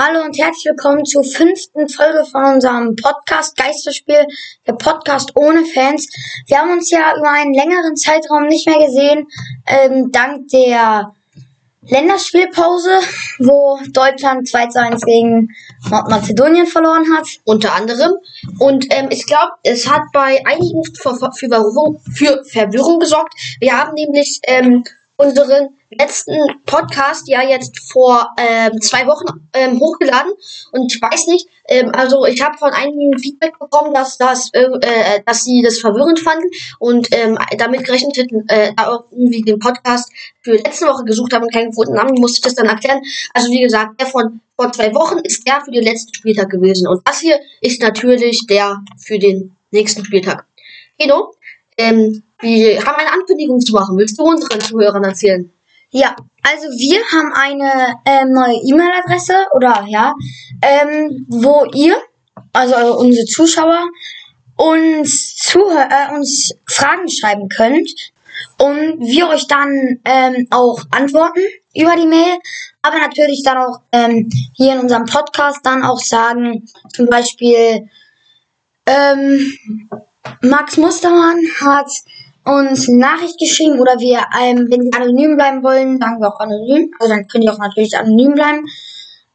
Hallo und herzlich willkommen zur fünften Folge von unserem Podcast Geisterspiel, der Podcast ohne Fans. Wir haben uns ja über einen längeren Zeitraum nicht mehr gesehen, ähm, dank der Länderspielpause, wo Deutschland 2 zu 1 gegen Nordmazedonien verloren hat. unter anderem. Und ähm, ich glaube, es hat bei einigen für, für, Verwirrung, für Verwirrung gesorgt. Wir haben nämlich ähm, unseren letzten Podcast ja jetzt vor ähm, zwei Wochen ähm, hochgeladen und ich weiß nicht, ähm, also ich habe von einigen Feedback bekommen, dass das, äh, dass sie das verwirrend fanden und ähm, damit gerechnet hätten, äh, irgendwie den Podcast für letzte Woche gesucht haben und keinen gefunden haben, musste ich das dann erklären. Also wie gesagt, der von vor zwei Wochen ist der für den letzten Spieltag gewesen und das hier ist natürlich der für den nächsten Spieltag. Kino, ähm, wir haben eine Ankündigung zu machen. Willst du unseren Zuhörern erzählen? Ja, also wir haben eine ähm, neue E-Mail-Adresse oder ja, ähm, wo ihr, also unsere Zuschauer, uns, Zuhör äh, uns Fragen schreiben könnt und wir euch dann ähm, auch antworten über die Mail, aber natürlich dann auch ähm, hier in unserem Podcast dann auch sagen, zum Beispiel ähm, Max Mustermann hat uns eine Nachricht geschrieben oder wir, ähm, wenn sie anonym bleiben wollen, sagen wir auch anonym. Also dann könnt ihr auch natürlich anonym bleiben.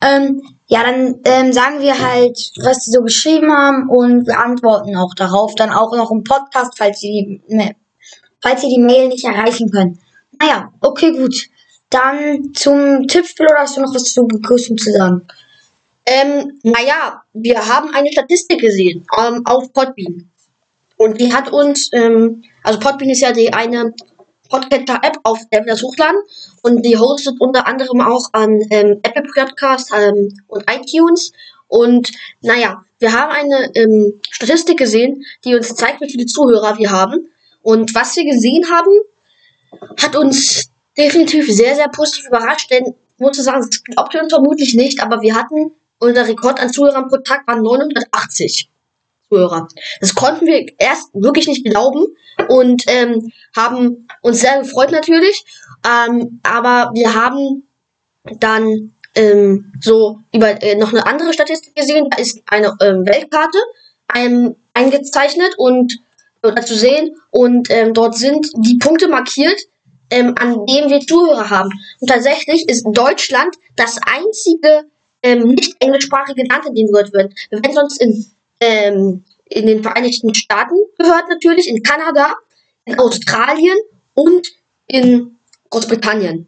Ähm, ja, dann ähm, sagen wir halt, was sie so geschrieben haben und wir antworten auch darauf. Dann auch noch im Podcast, falls sie die, falls ihr die Mail nicht erreichen können. Naja, okay, gut. Dann zum Tippspiel oder hast du noch was zur Begrüßung zu sagen? Ähm, naja, wir haben eine Statistik gesehen ähm, auf Podbean. Und die hat uns, ähm, also Podbean ist ja die eine Podcaster-App, auf der wir das hochladen. Und die hostet unter anderem auch an ähm, Apple Podcast ähm, und iTunes. Und naja, wir haben eine ähm, Statistik gesehen, die uns zeigt, wie viele Zuhörer wir haben. Und was wir gesehen haben, hat uns definitiv sehr, sehr positiv überrascht. Denn, muss ich sagen, das glaubt ihr uns vermutlich nicht, aber wir hatten, unser Rekord an Zuhörern pro Tag war 980. Zuhörer. Das konnten wir erst wirklich nicht glauben und ähm, haben uns sehr gefreut natürlich. Ähm, aber wir haben dann ähm, so über äh, noch eine andere Statistik gesehen. Da ist eine ähm, Weltkarte ähm, eingezeichnet und äh, zu sehen und ähm, dort sind die Punkte markiert, ähm, an denen wir Zuhörer haben. Und tatsächlich ist Deutschland das einzige ähm, nicht englischsprachige Land, in dem gehört wird. Wir werden sonst in ähm, in den Vereinigten Staaten gehört natürlich, in Kanada, in Australien und in Großbritannien.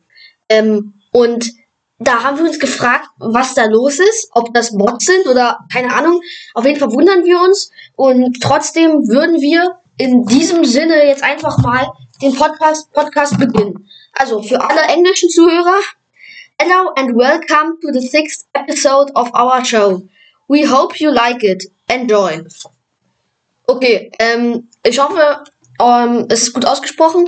Ähm, und da haben wir uns gefragt, was da los ist, ob das Bots sind oder keine Ahnung. Auf jeden Fall wundern wir uns und trotzdem würden wir in diesem Sinne jetzt einfach mal den Podcast, Podcast beginnen. Also für alle englischen Zuhörer, hello and welcome to the sixth episode of our show. We hope you like it. Enjoy. Okay, ähm, ich hoffe, ähm, es ist gut ausgesprochen.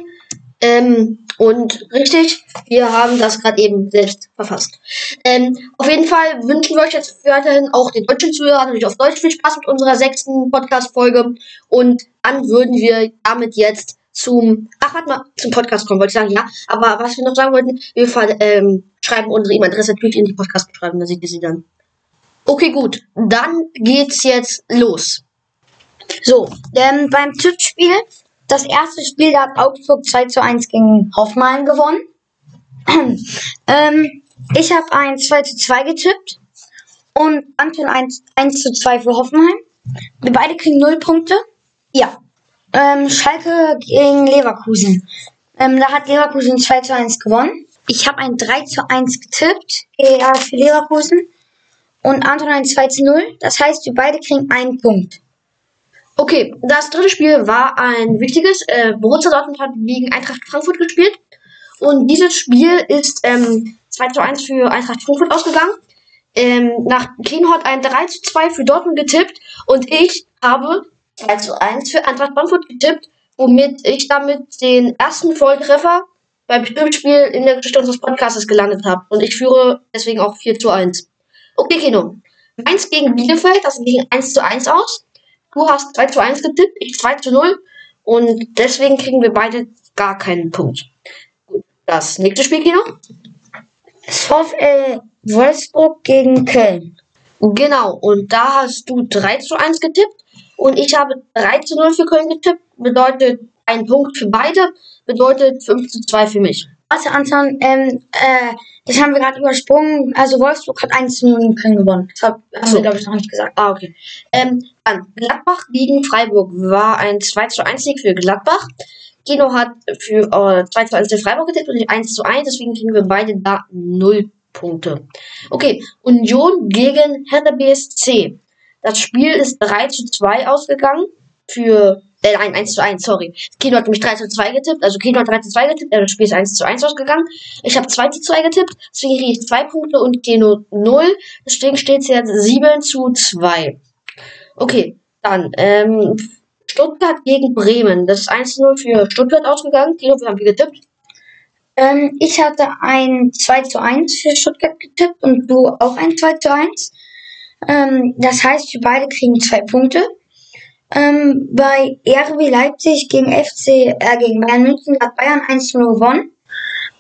Ähm, und richtig, wir haben das gerade eben selbst verfasst. Ähm, auf jeden Fall wünschen wir euch jetzt weiterhin auch den deutschen Zuhörern natürlich auf Deutsch viel Spaß mit unserer sechsten Podcast-Folge. Und dann würden wir damit jetzt zum, ach, warte mal, zum Podcast kommen, wollte ich sagen, ja. Aber was wir noch sagen wollten, wir ähm, schreiben unsere E-Mail-Adresse natürlich in die Podcast-Beschreibung, da seht ihr sie dann. Okay, gut. Dann geht's jetzt los. So, ähm, beim Tippspiel, das erste Spiel, da hat Augsburg 2 zu 1 gegen Hoffenheim gewonnen. ähm, ich habe ein 2 zu 2 getippt und Anton 1, 1 zu 2 für Hoffenheim. Wir beide kriegen 0 Punkte. Ja. Ähm, Schalke gegen Leverkusen. Ähm, da hat Leverkusen 2 zu 1 gewonnen. Ich habe ein 3 zu 1 getippt äh, für Leverkusen und Anton ein 2 zu 0. Das heißt, wir beide kriegen einen Punkt. Okay, das dritte Spiel war ein wichtiges. Äh, Borussia Dortmund hat gegen Eintracht Frankfurt gespielt. Und dieses Spiel ist ähm, 2 zu 1 für Eintracht Frankfurt ausgegangen. Ähm, nach Kino hat ein 3 zu 2 für Dortmund getippt. Und ich habe 2 zu 1 für Eintracht Frankfurt getippt, womit ich damit den ersten Volltreffer beim Stimmspiel in der Geschichte unseres Podcasts gelandet habe. Und ich führe deswegen auch 4 zu 1. Okay, Kino. Mainz gegen Bielefeld, das ging 1 zu 1 aus. Du hast 2 zu 1 getippt, ich 2 zu 0. Und deswegen kriegen wir beide gar keinen Punkt. Gut, das nächste Spiel, Kino. VfL Wolfsburg gegen Köln. Genau, und da hast du 3 zu 1 getippt und ich habe 3 zu 0 für Köln getippt. Bedeutet ein Punkt für beide, bedeutet 5 zu 2 für mich. Warte, Anton, ähm, äh, das haben wir gerade übersprungen. Also Wolfsburg hat 1 zu 0 gegen Köln gewonnen. Das hab- haben so. wir, glaube ich, noch nicht gesagt. Ah, okay. Ähm, dann Gladbach gegen Freiburg war ein 2 zu 1 Sieg für Gladbach. Kino hat für äh, 2 zu 1 für Freiburg getippt und nicht 1 zu 1, deswegen kriegen wir beide da 0 Punkte. Okay, Union gegen Hertha BSC. Das Spiel ist 3 zu 2 ausgegangen für, äh, nein, 1 zu 1, sorry. Kino hat nämlich 3 zu 2 getippt, also Kino hat 3 zu 2 getippt, äh, das Spiel ist 1 zu 1 ausgegangen. Ich habe 2 zu 2 getippt, deswegen kriege ich 2 Punkte und Kino 0, deswegen steht es jetzt 7 zu 2. Okay, dann, ähm, Stuttgart gegen Bremen. Das ist 1 zu 0 für Stuttgart ausgegangen. Kino, wir haben wir getippt. Ähm, ich hatte ein 2 zu 1 für Stuttgart getippt und du auch ein 2 zu 1. Ähm, das heißt, wir beide kriegen zwei Punkte. Ähm, bei RB Leipzig gegen FC, äh, gegen Bayern München hat Bayern 1 zu 0 gewonnen.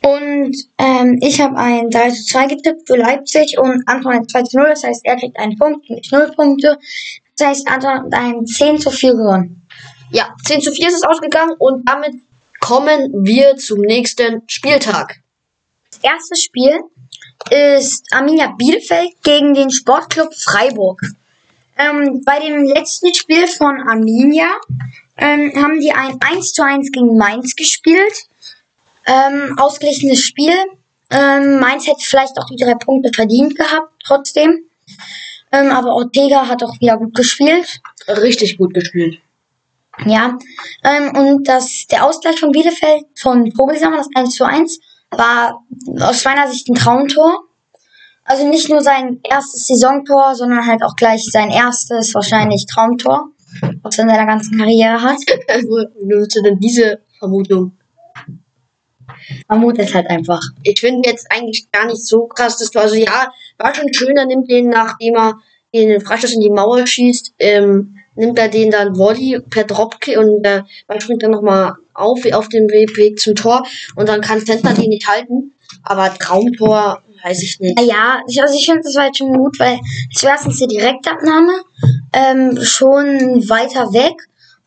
Und ähm, ich habe ein 3 zu 2 getippt für Leipzig und Anton ein 2 zu 0. Das heißt, er kriegt einen Punkt und ich 0 Punkte. Das heißt, Anton hat ein 10 zu 4 gewonnen. Ja, 10 zu 4 ist es ausgegangen und damit kommen wir zum nächsten Spieltag. Das erste Spiel ist Arminia Bielefeld gegen den Sportclub Freiburg. Ähm, bei dem letzten Spiel von Arminia ähm, haben die ein 1 zu 1 gegen Mainz gespielt. Ähm, ausgeglichenes Spiel. Ähm, Mainz hätte vielleicht auch die drei Punkte verdient gehabt, trotzdem. Ähm, aber Ortega hat auch wieder gut gespielt. Richtig gut gespielt. Ja, ähm, und das, der Ausgleich von Bielefeld von Vogelsammer, das 1 zu 1, war aus meiner Sicht ein Traumtor. Also nicht nur sein erstes Saisontor, sondern halt auch gleich sein erstes, wahrscheinlich Traumtor, was er in seiner ganzen Karriere hat. Wo nutzt du denn diese Vermutung? Vermutet halt einfach. Ich finde jetzt eigentlich gar nicht so krass, dass du, also ja, war schon schön, er nimmt den, nachdem er den Freistoß in die Mauer schießt, ähm, nimmt er den dann Volley per Dropkick und der Ball springt dann nochmal auf, auf dem Weg, zum Tor und dann kann Sentner den nicht halten. Aber Traumtor, weiß ich nicht. Ja, ich, also ich finde, das war jetzt schon gut, weil es war erstens die Direktabnahme, ähm, schon weiter weg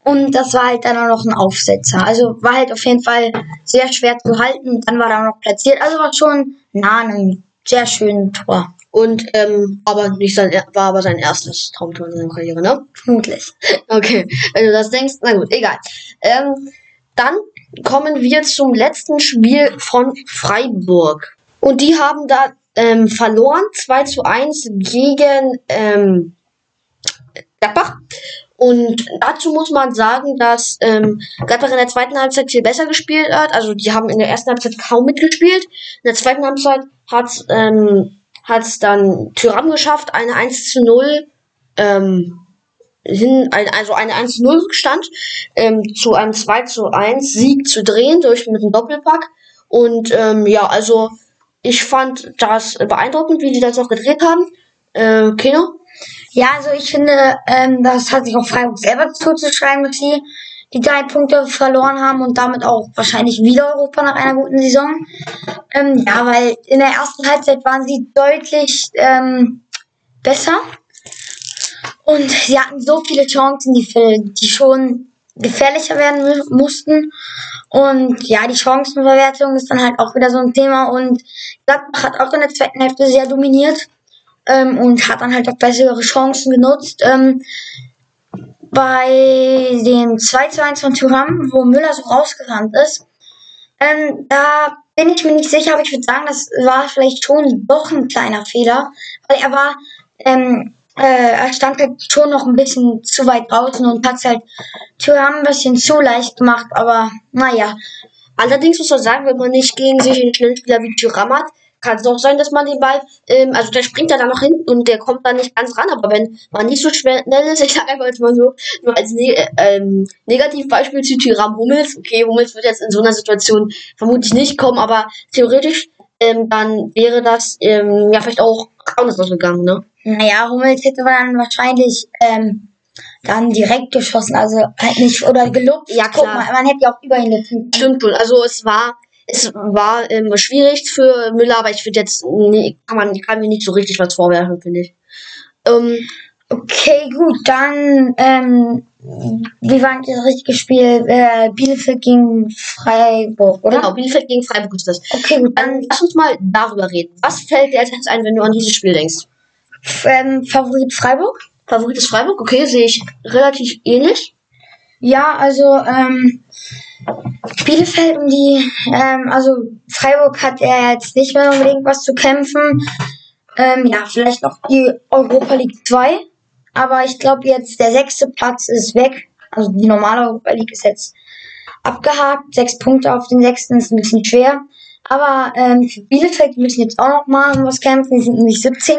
und das war halt dann auch noch ein Aufsetzer. Also war halt auf jeden Fall sehr schwer zu halten, dann war auch noch platziert, also war schon nah an einem sehr schönen Tor, Und ähm, aber nicht sein, war aber sein erstes Traumtor in seiner Karriere, ne? vermutlich. Okay, wenn du das denkst, na gut, egal. Ähm, dann kommen wir zum letzten Spiel von Freiburg. Und die haben da ähm, verloren, 2 zu 1 gegen ähm, Gladbach. Und dazu muss man sagen, dass ähm, Gladbach in der zweiten Halbzeit viel besser gespielt hat. Also die haben in der ersten Halbzeit kaum mitgespielt. In der zweiten Halbzeit hat ähm, hat's dann Tyram geschafft, eine 1 zu 0 ähm, hin, also eine 1 zu 0 Stand ähm, zu einem 2 zu 1 Sieg zu drehen durch mit einem Doppelpack. Und ähm, ja, also ich fand das beeindruckend, wie die das noch gedreht haben. Äh, Kino? Ja, also ich finde, ähm, das hat sich auch Freiburg selber zuzuschreiben, dass sie die drei Punkte verloren haben und damit auch wahrscheinlich wieder Europa nach einer guten Saison. Ähm, ja, weil in der ersten Halbzeit waren sie deutlich ähm, besser und sie hatten so viele Chancen, die, die schon gefährlicher werden mu- mussten. Und ja, die Chancenverwertung ist dann halt auch wieder so ein Thema und Gladbach hat auch in der zweiten Hälfte sehr dominiert ähm, und hat dann halt auch bessere Chancen genutzt. Ähm, bei dem 2 zu 1 von Thuram, wo Müller so rausgerannt ist, ähm, da bin ich mir nicht sicher, aber ich würde sagen, das war vielleicht schon doch ein kleiner Fehler, weil er war, ähm, äh, er stand halt schon noch ein bisschen zu weit draußen und hat halt Thuram ein bisschen zu leicht gemacht, aber naja, Allerdings muss man sagen, wenn man nicht gegen sich einen schnellen Spieler wie Thuram hat, kann es auch sein, dass man den Ball, ähm, also der springt ja da noch hin und der kommt da nicht ganz ran, aber wenn man nicht so schnell ist, ich sage einfach jetzt mal so, nur als ne äh, ähm, Negativbeispiel zu Thuram Hummels, okay, Hummels wird jetzt in so einer Situation vermutlich nicht kommen, aber theoretisch, ähm, dann wäre das ähm, ja vielleicht auch anders ausgegangen, ne? naja, Hummels hätte dann wahrscheinlich, ähm, dann direkt geschossen, also halt nicht, oder gelobt. Ja, Guck klar. mal, man hätte ja auch über ihn gezogen. Stimmt schon. Also es war, es war ähm, schwierig für Müller, aber ich finde jetzt, nee, kann man kann mir nicht so richtig was vorwerfen, finde ich. Ähm, Okay, gut, dann, ähm, wie war das richtige Spiel? Äh, Bielefeld gegen Freiburg, oder? genau, Bielefeld gegen Freiburg ist das. Okay, gut, dann Dann lass uns mal darüber reden. Was fällt dir als erstes ein, wenn du an dieses Spiel denkst? ähm, Favorit Freiburg? Favorit ist Freiburg, okay, sehe ich relativ ähnlich. Ja, also, ähm, Bielefeld und die, ähm, also Freiburg hat ja jetzt nicht mehr unbedingt was zu kämpfen. Ähm, ja, vielleicht noch die Europa League 2. Aber ich glaube jetzt, der sechste Platz ist weg. Also die normale Europa League ist jetzt abgehakt. Sechs Punkte auf den sechsten ist ein bisschen schwer. Aber ähm, für Bielefeld müssen jetzt auch noch mal um was kämpfen. Die sind nämlich 17.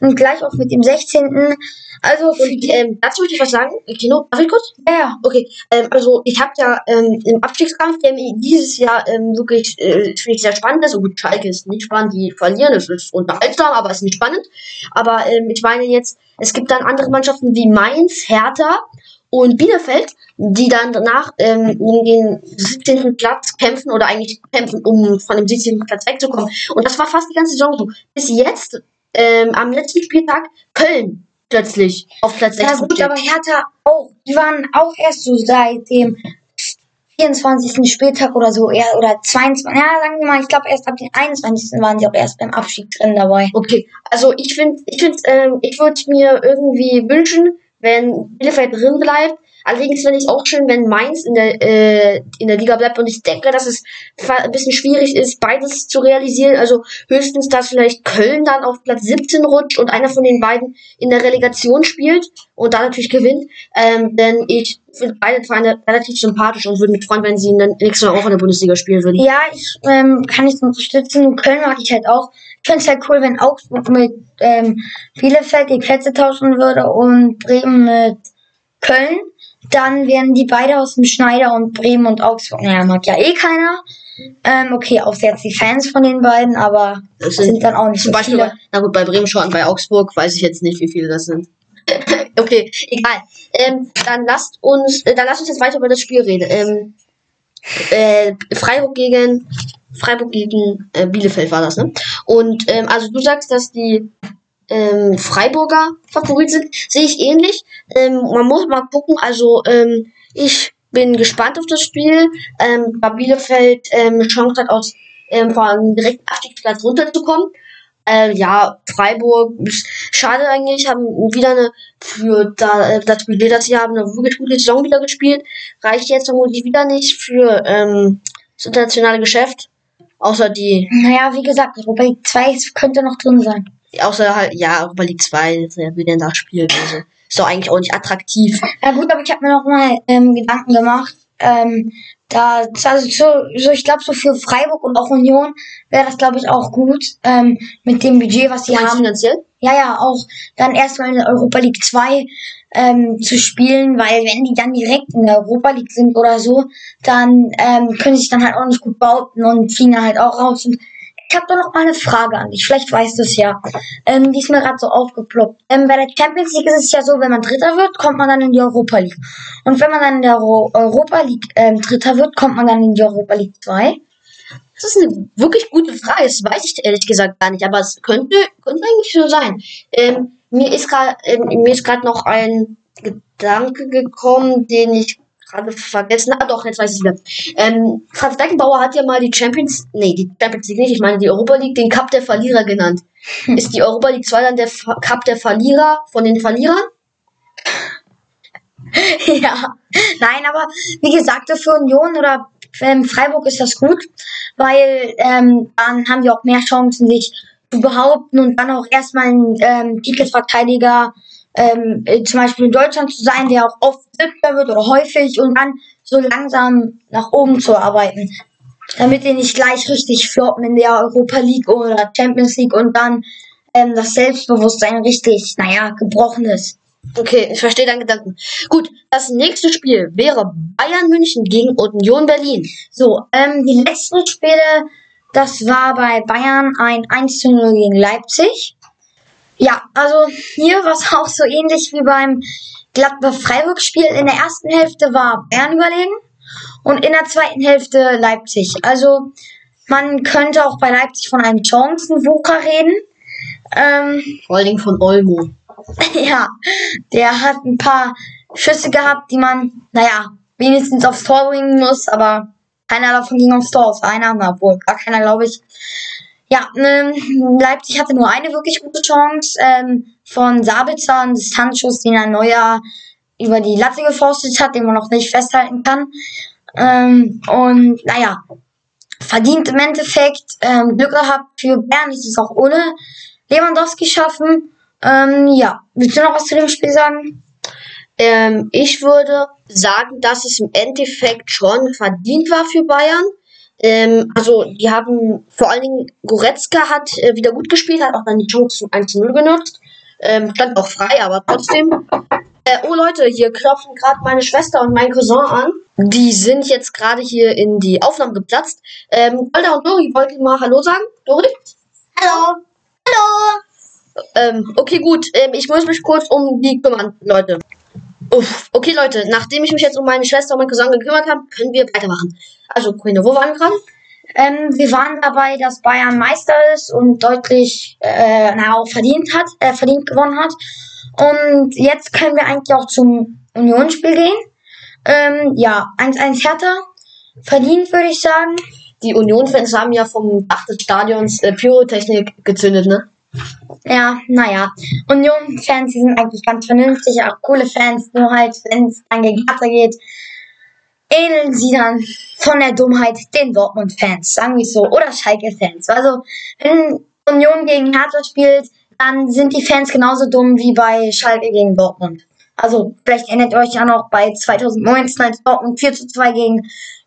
Und gleich auch mit dem 16. Also für Und die, ähm, dazu möchte ich was sagen. Kino, darf ich kurz? ja, ja. Okay, ähm, also ich habe ja ähm, im Abstiegskampf, der dieses Jahr ähm, wirklich, äh, finde ich, sehr spannend ist. Und gut, Schalke ist nicht spannend, die verlieren, es ist unterhaltsam, aber es ist nicht spannend. Aber ähm, ich meine jetzt, es gibt dann andere Mannschaften wie Mainz, Hertha und Bielefeld, die dann danach ähm, um den 17. Platz kämpfen oder eigentlich kämpfen, um von dem 17. Platz wegzukommen. Und das war fast die ganze Saison so. Bis jetzt, ähm, am letzten Spieltag, Köln plötzlich auf Platz 6 Ja gut, aber Hertha auch. Die waren auch erst so seit dem 24. Spieltag oder so, eher, oder 22. Ja, sagen wir mal, ich glaube erst ab dem 21. waren sie auch erst beim Abstieg drin dabei. Okay, also ich finde, ich finde, ähm, ich würde mir irgendwie wünschen, wenn Bielefeld drin bleibt. Allerdings finde ich es auch schön, wenn Mainz in der, äh, in der Liga bleibt. Und ich denke, dass es ein bisschen schwierig ist, beides zu realisieren. Also höchstens, dass vielleicht Köln dann auf Platz 17 rutscht und einer von den beiden in der Relegation spielt und da natürlich gewinnt. Ähm, denn ich finde beide Vereine relativ sympathisch und würde mich freuen, wenn sie in der nächsten Jahr auch in der Bundesliga spielen würden. Ja, ich ähm, kann ich unterstützen. Köln mag ich halt auch. Ich finde es halt cool, wenn Augsburg mit ähm, Bielefeld die Plätze tauschen würde und Bremen mit Köln. Dann wären die beide aus dem Schneider und Bremen und Augsburg. Naja, mag ja eh keiner. Ähm, okay, außer jetzt die Fans von den beiden, aber Das sind, dann auch nicht Zum so Beispiel, viele. bei, na gut, bei Bremen schon, bei Augsburg weiß ich jetzt nicht, wie viele das sind. okay, egal. Ähm, dann lasst uns, äh, dann lasst uns jetzt weiter über das Spiel reden. Ähm, äh, Freiburg gegen Freiburg gegen äh, Bielefeld war das, ne? Und ähm, also du sagst, dass die ähm, Freiburger Favorit sind, sehe ich ähnlich. Ähm, man muss mal gucken, also ähm, ich bin gespannt auf das Spiel, ähm, da Bielefeld ähm, Chance hat, aus ähm, von direkten Abstiegsplatz runterzukommen. Äh, ja, Freiburg, schade eigentlich, haben wieder eine, für da, äh, das Budget, das sie haben, eine wirklich gute Saison wieder gespielt. Reicht jetzt vermutlich wieder nicht für ähm, das internationale Geschäft. Außer die, Naja, wie gesagt, Europa League 2 könnte noch drin sein. Außer halt, ja, Europa League 2, wer will denn da spielen? Also, ist doch eigentlich auch nicht attraktiv. Ja gut, aber ich habe mir noch mal ähm, Gedanken gemacht. Ähm, da, also so, so ich glaube, so für Freiburg und auch Union wäre das, glaube ich, auch gut ähm, mit dem Budget, was sie haben. finanziell? Ja, ja, auch dann erstmal in der Europa League 2 ähm, zu spielen, weil wenn die dann direkt in der Europa League sind oder so, dann ähm, können sie sich dann halt auch nicht gut behaupten und fliegen dann halt auch raus. Und ich habe da noch mal eine Frage an dich. Vielleicht weißt du es ja. Ähm, die ist mir gerade so aufgeploppt. Ähm, bei der Champions League ist es ja so, wenn man Dritter wird, kommt man dann in die Europa League. Und wenn man dann in der Euro Europa League ähm, Dritter wird, kommt man dann in die Europa League 2. Das ist eine wirklich gute Frage. Das weiß ich ehrlich gesagt gar nicht, aber es könnte, könnte eigentlich so sein. Ähm, mir ist gerade ähm, mir ist gerade noch ein Gedanke gekommen, den ich gerade vergessen. Ah, doch, jetzt weiß ich wieder. Ähm, Franz Beckenbauer hat ja mal die Champions, nee, die Champions League nicht, ich meine die Europa League, den Cup der Verlierer genannt. Ist die Europa League 2 dann der Fa- Cup der Verlierer von den Verlierern? ja. Nein, aber wie gesagt, für Union oder ähm, Freiburg ist das gut, weil ähm, dann haben die auch mehr Chancen, sich zu behaupten und dann auch erstmal ein ähm, Titelverteidiger ähm, äh, zum Beispiel in Deutschland zu sein, der auch oft siebter wird oder häufig und dann so langsam nach oben zu arbeiten. Damit die nicht gleich richtig floppen in der Europa League oder Champions League und dann ähm, das Selbstbewusstsein richtig, naja, gebrochen ist. Okay, ich verstehe deinen Gedanken. Gut, das nächste Spiel wäre Bayern München gegen Union Berlin. So, ähm, die letzten Spiele, das war bei Bayern ein 1 zu 0 gegen Leipzig. Ja, also hier war es auch so ähnlich wie beim Gladbach-Freiburg-Spiel. In der ersten Hälfte war Bayern überlegen und in der zweiten Hälfte Leipzig. Also man könnte auch bei Leipzig von einem Chancenwucher reden. Ähm, Vor allen Dingen von Olmo. ja, der hat ein paar Schüsse gehabt, die man, naja, wenigstens aufs Tor bringen muss, aber keiner davon ging aufs Tor, außer einer, na wohl, gar keiner, glaube ich. Ja, ähm, Leipzig hatte nur eine wirklich gute Chance ähm, von Sabitzer, ein Distanzschuss, den er Neuer über die Latte geforstet hat, den man noch nicht festhalten kann. Ähm, und naja, verdient im Endeffekt ähm, Glück gehabt für Bern, ist es auch ohne Lewandowski schaffen. Ähm, ja, willst du noch was zu dem Spiel sagen? Ähm, ich würde sagen, dass es im Endeffekt schon verdient war für Bayern. Ähm, also, die haben vor allen Dingen Goretzka hat äh, wieder gut gespielt, hat auch dann die Chance zum 1-0 genutzt. Ähm, stand auch frei, aber trotzdem. Äh, oh Leute, hier klopfen gerade meine Schwester und mein Cousin an. Die sind jetzt gerade hier in die Aufnahme geplatzt. Ähm, Golda und Dori wollten mal Hallo sagen. Dori? Hallo. Hallo. Ähm, okay, gut. Ähm, ich muss mich kurz um die kümmern, Leute. Uff. Okay, Leute, nachdem ich mich jetzt um meine Schwester und meinen Cousin gekümmert habe, können wir weitermachen. Also, Corinne, wo waren wir gerade? Ähm, wir waren dabei, dass Bayern Meister ist und deutlich äh, na, auch verdient hat, äh, verdient gewonnen hat. Und jetzt können wir eigentlich auch zum Unionsspiel gehen. Ähm, ja, 1-1 Hertha. Verdient, würde ich sagen. Die Union-Fans haben ja vom Dach des Stadions äh, Pyrotechnik gezündet, ne? Ja, naja. Union-Fans, sind eigentlich ganz vernünftig, auch coole Fans, nur halt, wenn es dann gegen Hertha geht, ähneln sie dann von der Dummheit den Dortmund-Fans, sagen wir so, oder Schalke-Fans. Also, wenn Union gegen Hertha spielt, dann sind die Fans genauso dumm wie bei Schalke gegen Dortmund. Also, vielleicht erinnert ihr euch ja noch bei 2019, als Dortmund 4 zu 2 gegen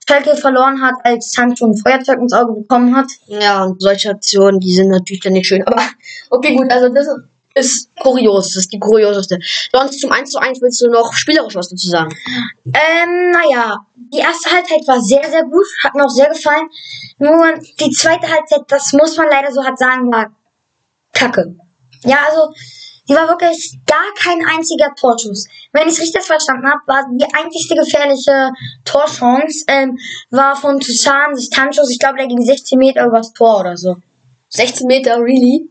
Schalke verloren hat, als Sancho ein Feuerzeug ins Auge bekommen hat. Ja, und solche Aktionen, die sind natürlich dann nicht schön. Aber okay, gut, also das ist kurios. Das ist die kurioseste. Sonst zum 1 zu 1 willst du noch spielerisch was dazu sagen? Ähm, naja, die erste Halbzeit war sehr, sehr gut, hat mir auch sehr gefallen. Nur die zweite Halbzeit, das muss man leider so hart sagen, war kacke. Ja, also, die war wirklich gar kein einziger Torschuss. Wenn ich es richtig verstanden habe, war die einzigste gefährliche Torchance, ähm, war von Toussaint Distanzschuss, ich glaube, der ging 16 Meter übers Tor oder so. 16 Meter, really?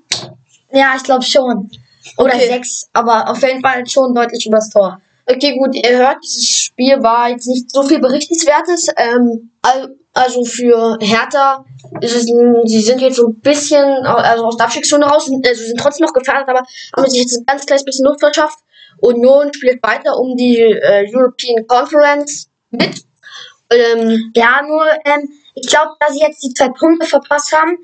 Ja, ich glaube schon. Oder Okay. 6, aber auf jeden Fall schon deutlich übers Tor. Okay, gut, ihr hört, dieses Spiel war jetzt nicht so viel Berichtenswertes. Ähm, al- also für Hertha ist es, sie sind jetzt so ein bisschen also aus der Abstiegszone raus, also sind trotzdem noch gefährdet, aber haben sich jetzt ein ganz kleines bisschen Luft verschafft. Union spielt weiter um die äh, European Conference mit. Ähm, Ja, nur, ähm, ich glaube, da sie jetzt die zwei Punkte verpasst haben,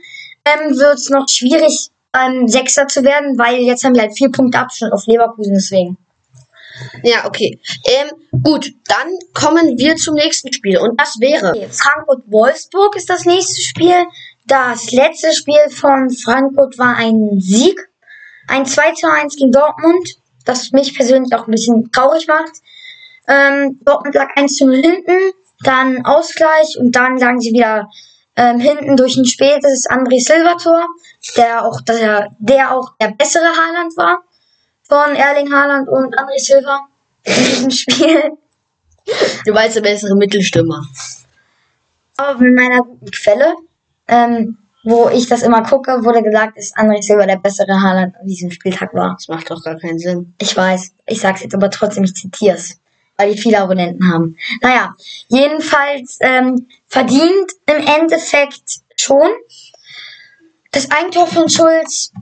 ähm, wird es noch schwierig, ähm, Sechster zu werden, weil jetzt haben wir halt vier Punkte Abstand auf Leverkusen, deswegen. Ja, okay. Ähm, gut, dann kommen wir zum nächsten Spiel und das wäre. Frankfurt-Wolfsburg ist das nächste Spiel. Das letzte Spiel von Frankfurt war ein Sieg. Ein 2 zu 1 gegen Dortmund, das mich persönlich auch ein bisschen traurig macht. Ähm, Dortmund lag 1 zu 0 hinten, dann Ausgleich und dann lagen sie wieder ähm, hinten durch ein spätes André Silva-Tor, der auch der, der auch der bessere Haaland war von Erling Haaland und André Silva in diesem Spiel. Du weißt der bessere Mittelstürmer. Aber mit meiner guten Quelle, ähm, wo ich das immer gucke, wurde gesagt, dass André Silva der bessere Haaland an diesem Spieltag war. Das macht doch gar keinen Sinn. Ich weiß, ich sag's jetzt aber trotzdem, ich zitiere es, weil die viele Abonnenten haben. Naja, jedenfalls ähm, verdient im Endeffekt schon. Das Eigentor von Schulz,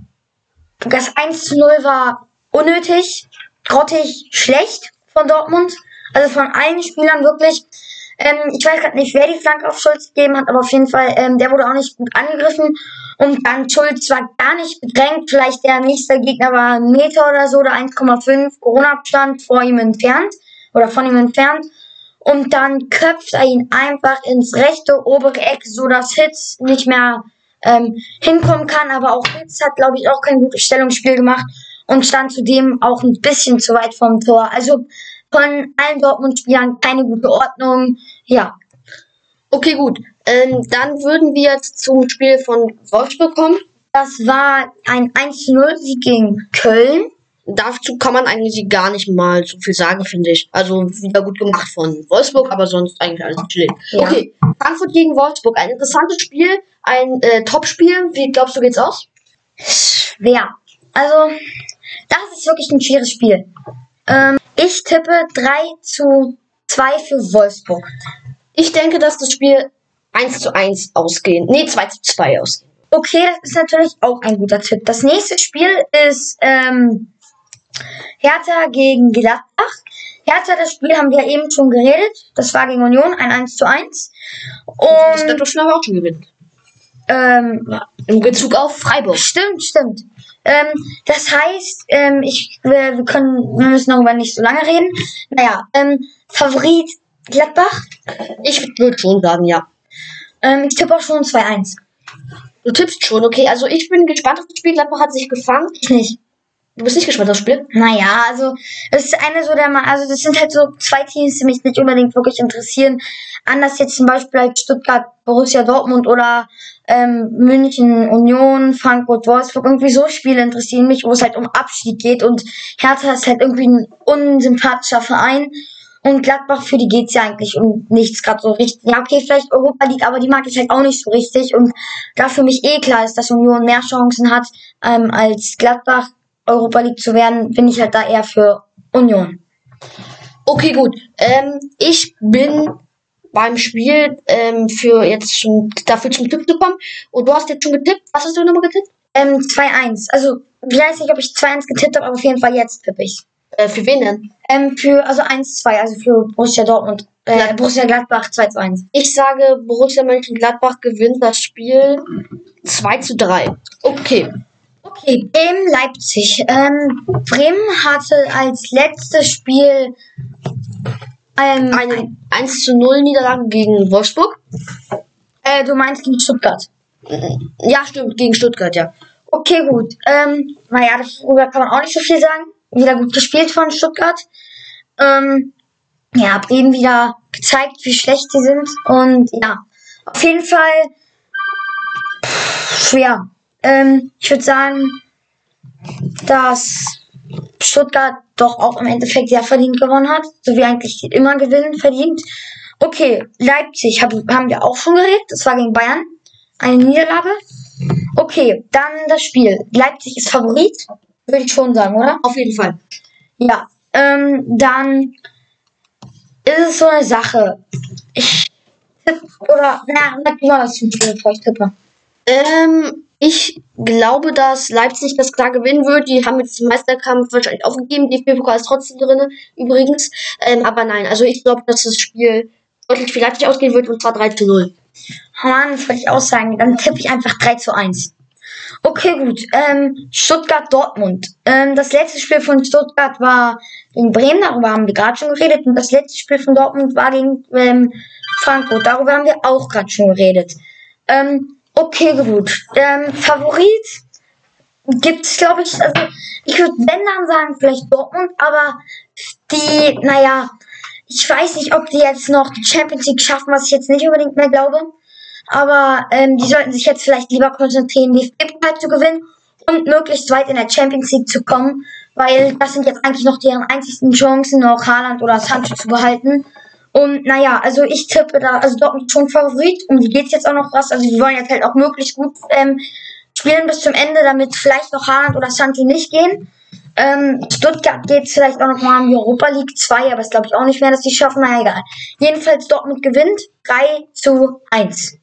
das 1 zu 0 war unnötig, grottig, schlecht von Dortmund. Also von allen Spielern wirklich. Ähm, ich weiß gerade nicht, wer die Flanke auf Schulz gegeben hat, aber auf jeden Fall, ähm, der wurde auch nicht gut angegriffen. Und dann Schulz war gar nicht bedrängt. Vielleicht der nächste Gegner war ein Meter oder so oder 1,5 Corona-Abstand vor ihm entfernt oder von ihm entfernt. Und dann köpft er ihn einfach ins rechte obere Eck, so dass Hitz nicht mehr ähm, hinkommen kann. Aber auch Hitz hat, glaube ich, auch kein gutes Stellungsspiel gemacht und stand zudem auch ein bisschen zu weit vom Tor. Also von allen Dortmund-Spielern keine gute Ordnung. Ja, Okay, gut. Ähm, dann würden wir jetzt zum Spiel von Wolfsburg kommen. das war ein 1 zu 0 Sieg gegen Köln. Dazu kann man eigentlich gar nicht mal so viel sagen, finde ich. Also wieder gut gemacht von Wolfsburg, aber sonst eigentlich alles chillig. Ja. Okay, Frankfurt gegen Wolfsburg. Ein interessantes Spiel, ein äh, Top-Spiel. Wie glaubst du, geht's aus? Schwer. Also, das ist wirklich ein schweres Spiel. Ähm, ich tippe 3 zu 2 für Wolfsburg. Ich denke, dass das Spiel 1 zu 1 ausgehen. Nee, 2 zu 2 ausgehen. Okay, das ist natürlich auch ein guter Tipp. Das nächste Spiel ist ähm, Hertha gegen Gladbach. Hertha, das Spiel haben wir eben schon geredet. Das war gegen Union, ein 1 zu 1. Das Und wird doch schon aber auch schon gewinnen. ähm, Im Bezug auf Freiburg. Stimmt, stimmt. Ähm, das heißt, ähm, ich, wir, wir können, wir müssen darüber nicht so lange reden. Naja, ähm, Favorit Gladbach. Ich würde schon sagen, ja. Ähm, ich tippe auch schon 2-1. Du tippst schon, okay. Also ich bin gespannt auf das Spiel. Gladbach hat sich gefangen. Ich nicht. Du bist nicht gespannt auf das Spiel? Naja, also, es ist eine so der, Ma- also, das sind halt so zwei Teams, die mich nicht unbedingt wirklich interessieren. Anders jetzt zum Beispiel als Stuttgart, Borussia Dortmund oder, ähm, München, Union, Frankfurt, Wolfsburg. Irgendwie so Spiele interessieren mich, wo es halt um Abstieg geht und Hertha ist halt irgendwie ein unsympathischer Verein. Und Gladbach, für die geht's ja eigentlich um nichts gerade so richtig. Ja, okay, vielleicht Europa League, aber die mag ich halt auch nicht so richtig. Und da für mich eh klar ist, dass Union mehr Chancen hat, ähm, als Gladbach Europa League zu werden, bin ich halt da eher für Union. Okay, gut. Ähm, ich bin beim Spiel ähm, für jetzt schon dafür zum Tipp gekommen. Und du hast jetzt schon getippt. Was hast du nochmal getippt? Ähm, 2-1. Also, ich weiß nicht, ob ich 2-1 getippt habe, aber auf jeden Fall jetzt tippe ich. Äh, für wen denn? Ähm, für, also 1-2, also für Borussia Dortmund. Äh, Gladbach. Borussia Gladbach 2-1. Ich sage, Borussia Mönchengladbach gewinnt das Spiel 2 zu 3. Okay. Okay, Bremen Leipzig. Ähm, Bremen hatte als letztes Spiel ähm, Eine 1 zu 0 Niederlage gegen Wolfsburg. äh, du meinst gegen Stuttgart. Ja, stimmt, gegen Stuttgart, ja. Okay, gut. Ähm, naja, darüber kann man auch nicht so viel sagen. Wieder gut gespielt von Stuttgart. Ähm, ja, hab eben wieder gezeigt, wie schlecht die sind. Und ja, auf jeden Fall pff, schwer. Ähm, ich würde sagen, dass Stuttgart doch auch im Endeffekt sehr verdient gewonnen hat. So wie eigentlich immer gewinnen verdient. Okay, Leipzig hab, haben wir auch schon geredet. Das war gegen Bayern. Eine Niederlage. Okay, dann das Spiel. Leipzig ist Favorit. Würde ich schon sagen, oder? Auf jeden Fall. Ja. Ähm, dann ist es so eine Sache. Ich tippe, oder, na, sag du mal was zum Spiel, bevor ich tippe. Ähm, ich glaube, dass Leipzig das klar gewinnen wird. Die haben jetzt den Meisterkampf wahrscheinlich aufgegeben. Die pokal ist trotzdem drin, übrigens. Ähm, aber nein, also ich glaube, dass das Spiel deutlich für Leipzig ausgehen wird und zwar 3 zu 0. Oh Mann, das wollte ich auch sagen. Dann tippe ich einfach 3 zu 1. Okay, gut. Ähm, Stuttgart-Dortmund. Ähm, das letzte Spiel von Stuttgart war gegen Bremen, darüber haben wir gerade schon geredet. Und das letzte Spiel von Dortmund war gegen ähm, Frankfurt, darüber haben wir auch gerade schon geredet. Ähm, okay, gut. Ähm, Favorit gibt's, glaube ich, also ich würde wenn dann sagen, vielleicht Dortmund, aber die, naja, ich weiß nicht, ob die jetzt noch die Champions League schaffen, was ich jetzt nicht unbedingt mehr glaube. Aber ähm, die sollten sich jetzt vielleicht lieber konzentrieren, die DFB-Pokal zu gewinnen und möglichst weit in der Champions League zu kommen, weil das sind jetzt eigentlich noch deren einzigsten Chancen, noch Haaland oder Sancho zu behalten. Und naja, also ich tippe da, also Dortmund schon Favorit, um die geht's jetzt auch noch was. Also die wollen jetzt halt auch möglichst gut ähm, spielen bis zum Ende, damit vielleicht noch Haaland oder Sancho nicht gehen. Ähm, Stuttgart geht vielleicht auch noch mal um die Europa League 2, aber das glaube ich auch nicht mehr, dass die schaffen. Na egal. Jedenfalls Dortmund gewinnt 3 zu 1.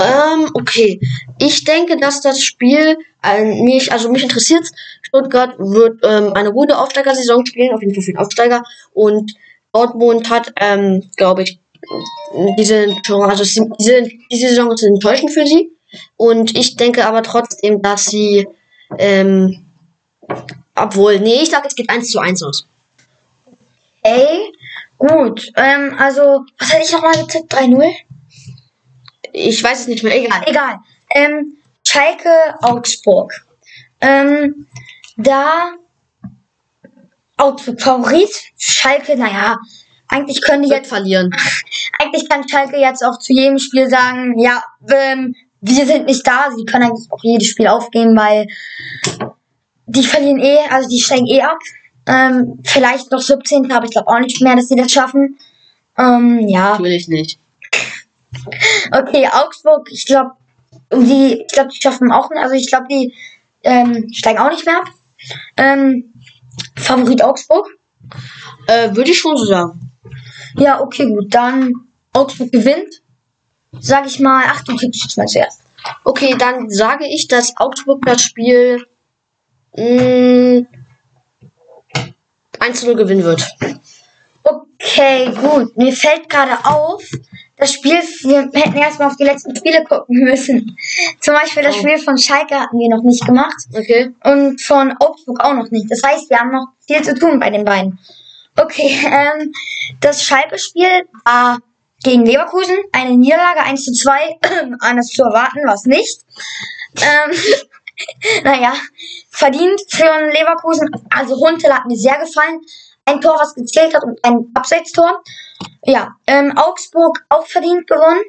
Ähm, okay. Ich denke, dass das Spiel äh, mich, also mich interessiert. Stuttgart wird ähm, eine gute Aufsteigersaison spielen, auf jeden Fall für den Aufsteiger. Und Dortmund hat, ähm, glaube ich, diese, also diese, diese Saison ist enttäuschend für sie. Und ich denke aber trotzdem, dass sie, ähm, obwohl, nee, ich sage, es geht 1 zu 1 aus. Ey, gut. Ähm, also, was hatte ich nochmal getippt? 3-0? Ich weiß es nicht mehr, egal. Egal. Ähm, Schalke, Augsburg. Ähm, da Favorit. Schalke, naja, eigentlich können die jetzt, verlieren. eigentlich kann Schalke jetzt auch zu jedem Spiel sagen, ja, ähm, wir sind nicht da. Sie können eigentlich auch jedes Spiel aufgeben, weil die verlieren eh, also die steigen eh ab. Ähm, vielleicht noch 17. aber ich glaube auch nicht mehr, dass sie das schaffen. Ähm, ja. Natürlich nicht. Okay, Augsburg, ich glaube, die, ich glaube, die schaffen auch, also ich glaube, die ähm, steigen auch nicht mehr ab. Ähm, Favorit Augsburg? Äh, Würde ich schon so sagen. Ja, okay, gut. Dann Augsburg gewinnt. Sag ich mal, ach, du tippst jetzt mal zuerst. Okay, dann sage ich, dass Augsburg das Spiel mh, 1 zu 0 gewinnen wird. Okay, gut. Mir fällt gerade auf, das Spiel, wir hätten erstmal auf die letzten Spiele gucken müssen. Zum Beispiel das Oh. Spiel von Schalke hatten wir noch nicht gemacht Okay. und von Augsburg auch noch nicht. Das heißt, wir haben noch viel zu tun bei den beiden. Okay, ähm, das Schalke-Spiel war gegen Leverkusen eine Niederlage 1 zu 2. Anders zu erwarten war es nicht. Ähm, naja, verdient für Leverkusen. Also Huntel hat mir sehr gefallen. Ein Tor, was gezählt hat und ein Abseitstor. Ja, ähm, Augsburg auch verdient gewonnen.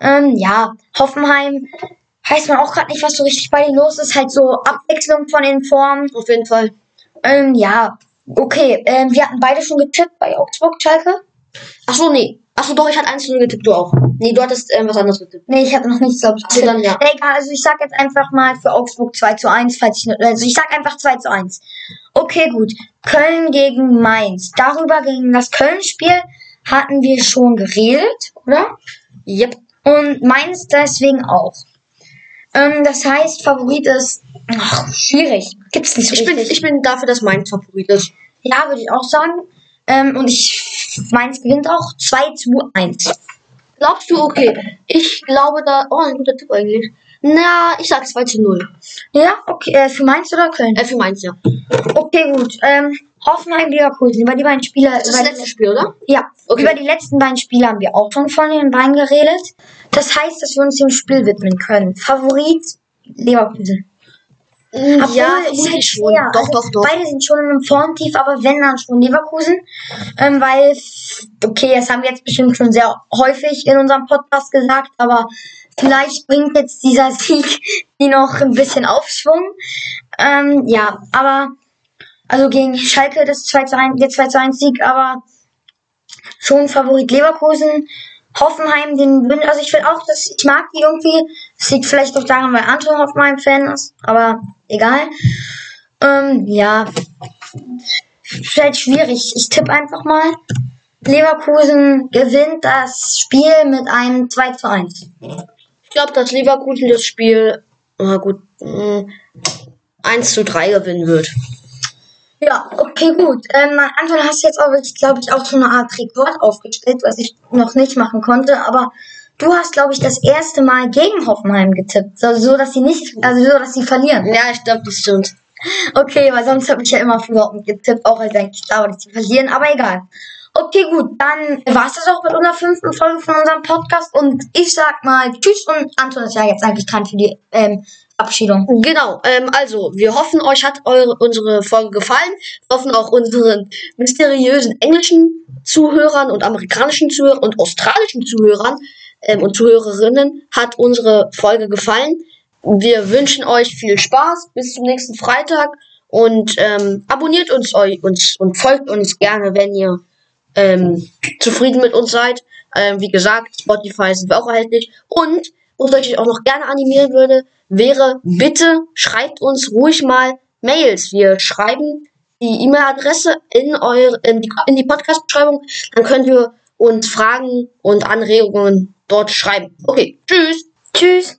Ähm, ja, Hoffenheim weiß man auch gerade nicht, was so richtig bei denen los ist. Halt so Abwechslung von den Formen. Auf jeden Fall. Ähm, ja, okay. Ähm, wir hatten beide schon getippt bei Augsburg, Schalke. Achso, nee. Achso, doch, ich hatte 1 zu 0 getippt, du auch. Nee, du hattest ähm, was anderes getippt. Nee, ich hatte noch nichts, glaube ich. Dann ja. Egal, also ich sag jetzt einfach mal für Augsburg 2 zu 1, falls ich nicht, also ich sag einfach 2 zu 1. Okay, gut. Köln gegen Mainz. Darüber gegen das Köln-Spiel hatten wir schon geredet, oder? Yep. Und Mainz deswegen auch. Ähm, das heißt, Favorit ist ach, schwierig. Gibt's nicht so Ich bin, richtig. ich bin dafür, dass mein Favorit ist. ja, würde ich auch sagen. Ähm, und ich Mainz gewinnt auch 2 zu 1. Glaubst du, okay. Ich glaube da. Oh, ein guter Tipp eigentlich. Na, ich sag 2 zu 0. Ja, okay. Äh, für Mainz oder Köln? Äh, für meins, ja. Okay, gut. Ähm, Hoffenheim, Leverkusen. Über die beiden Spiele. Das ist über das letzte Spiel, oder? Ja, Okay. über die letzten beiden Spiele haben wir auch schon von den beiden geredet. Das heißt, dass wir uns dem Spiel widmen können. Favorit Leverkusen. Obwohl, ja, vermutlich halt schon. schwer. Doch, also, doch, doch. Beide sind schon in einem Formtief, aber wenn dann schon Leverkusen. Ähm, weil, okay, das haben wir jetzt bestimmt schon sehr häufig in unserem Podcast gesagt, aber vielleicht bringt jetzt dieser Sieg die noch ein bisschen Aufschwung. Ähm, ja, aber also gegen Schalke das 2 zu 1, der 2 zu 1 Sieg, aber schon Favorit Leverkusen. Hoffenheim, den Wün- also ich will auch, dass ich mag die irgendwie. Das liegt vielleicht auch daran, weil Anton Hoffenheim-Fan ist, aber egal. Ähm, ja, halt schwierig. Ich tippe einfach mal. Leverkusen gewinnt das Spiel mit einem 2 zu 1. Ich glaube, dass Leverkusen das Spiel, na gut, mh, 1 zu 3 gewinnen wird. Ja, okay, gut. Ähm, Anton, hast jetzt aber, ich glaube ich, auch so eine Art Rekord aufgestellt, was ich noch nicht machen konnte, aber du hast, glaube ich, das erste Mal gegen Hoffenheim getippt. So, so dass sie nicht, also so, dass sie verlieren. Ja, ich glaube, das stimmt. Okay, weil sonst habe ich ja immer für Dortmund getippt, auch als eigentlich klar war, dass sie verlieren, aber egal. Okay, gut, dann war es das auch mit unserer fünften Folge von unserem Podcast und ich sag mal Tschüss und Anton ist ja jetzt eigentlich dran für die ähm, Verabschiedung. Genau, ähm, also, wir hoffen, euch hat eure, unsere Folge gefallen. Wir hoffen auch unseren mysteriösen englischen Zuhörern und amerikanischen Zuhörern und australischen Zuhörern ähm, und Zuhörerinnen hat unsere Folge gefallen. Wir wünschen euch viel Spaß. Bis zum nächsten Freitag und ähm, abonniert uns, eu- uns und folgt uns gerne, wenn ihr ähm, zufrieden mit uns seid. Ähm, wie gesagt, Spotify sind wir auch erhältlich. Und, was ich auch noch gerne animieren würde, wäre, bitte schreibt uns ruhig mal Mails. Wir schreiben die E-Mail-Adresse in, in die, in die Podcast-Beschreibung. Dann könnt ihr uns Fragen und Anregungen dort schreiben. Okay, tschüss. Tschüss.